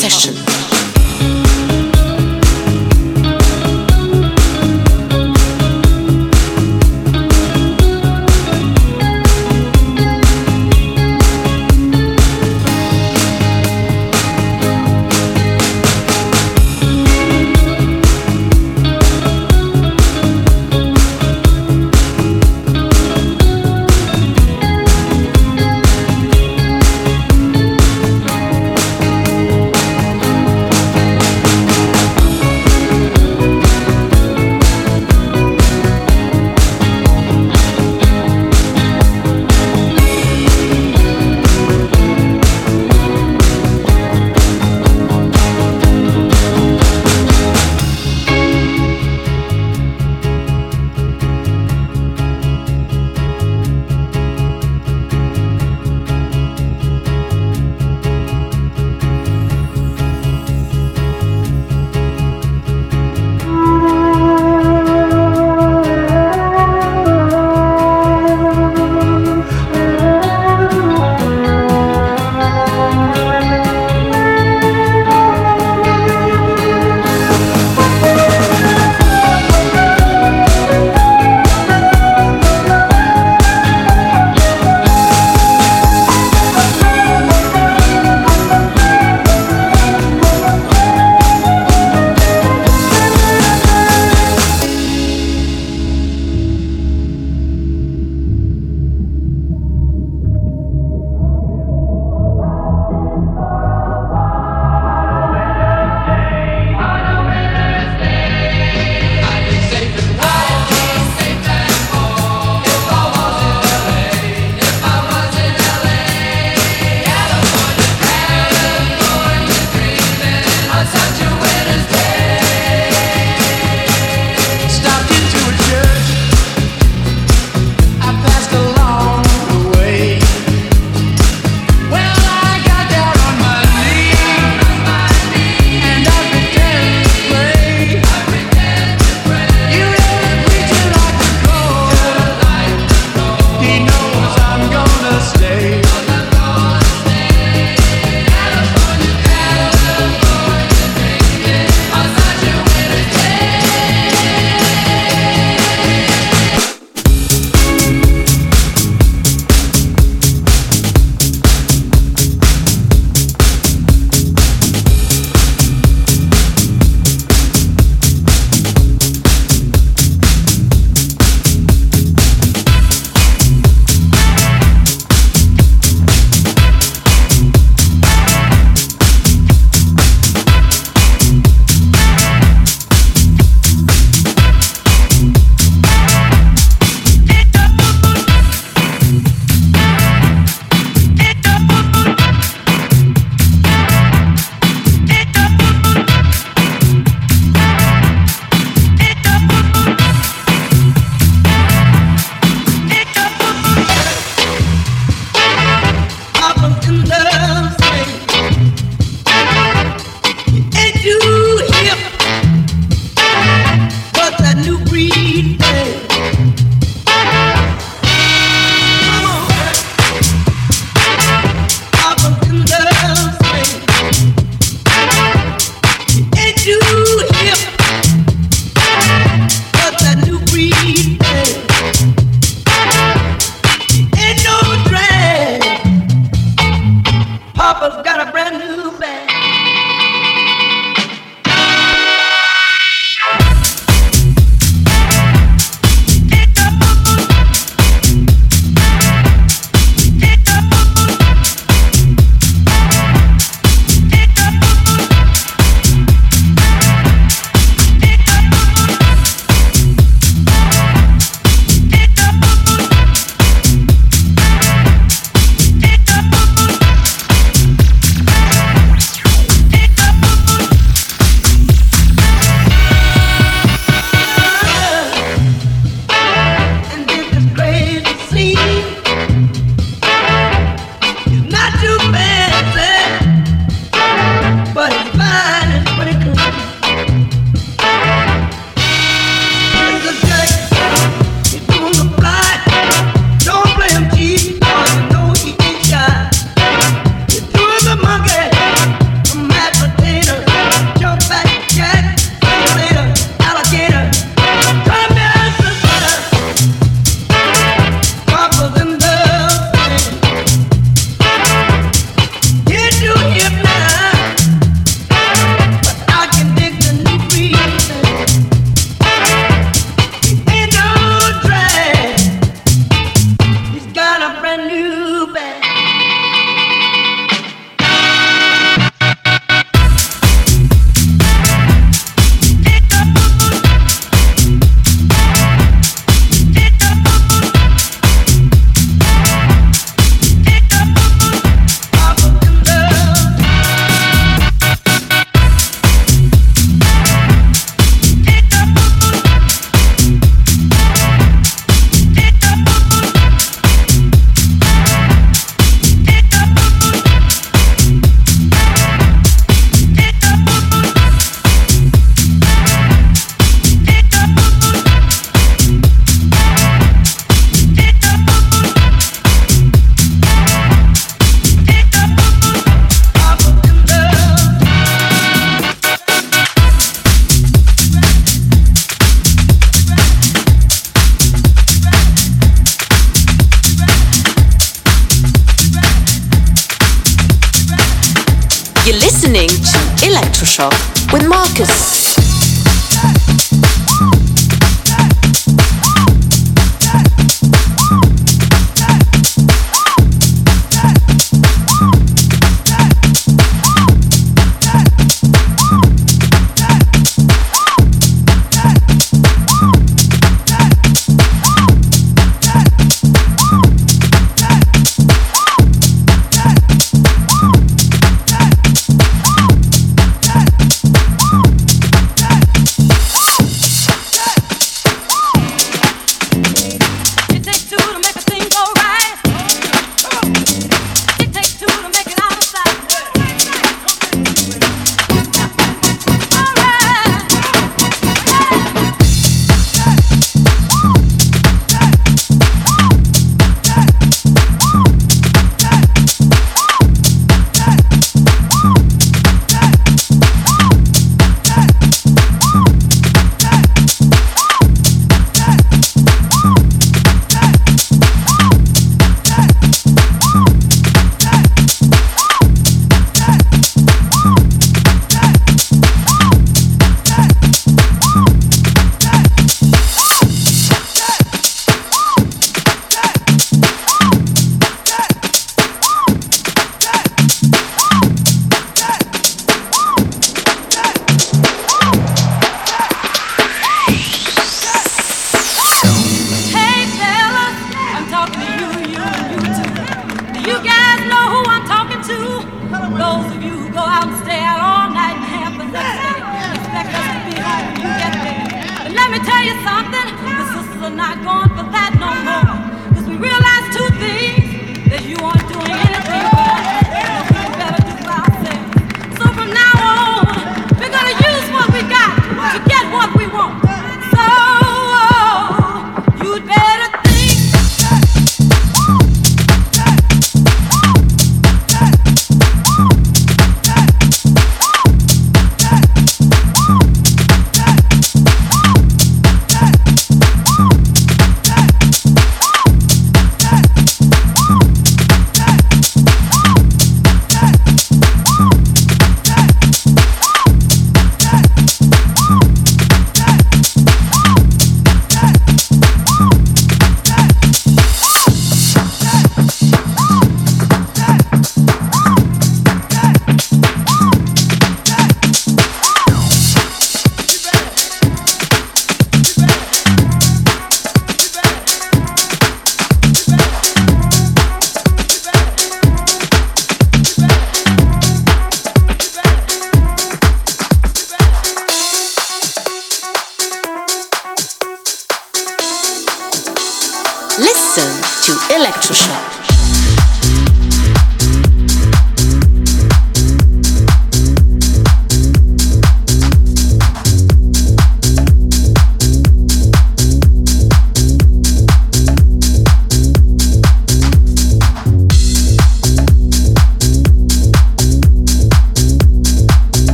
Session. Yeah.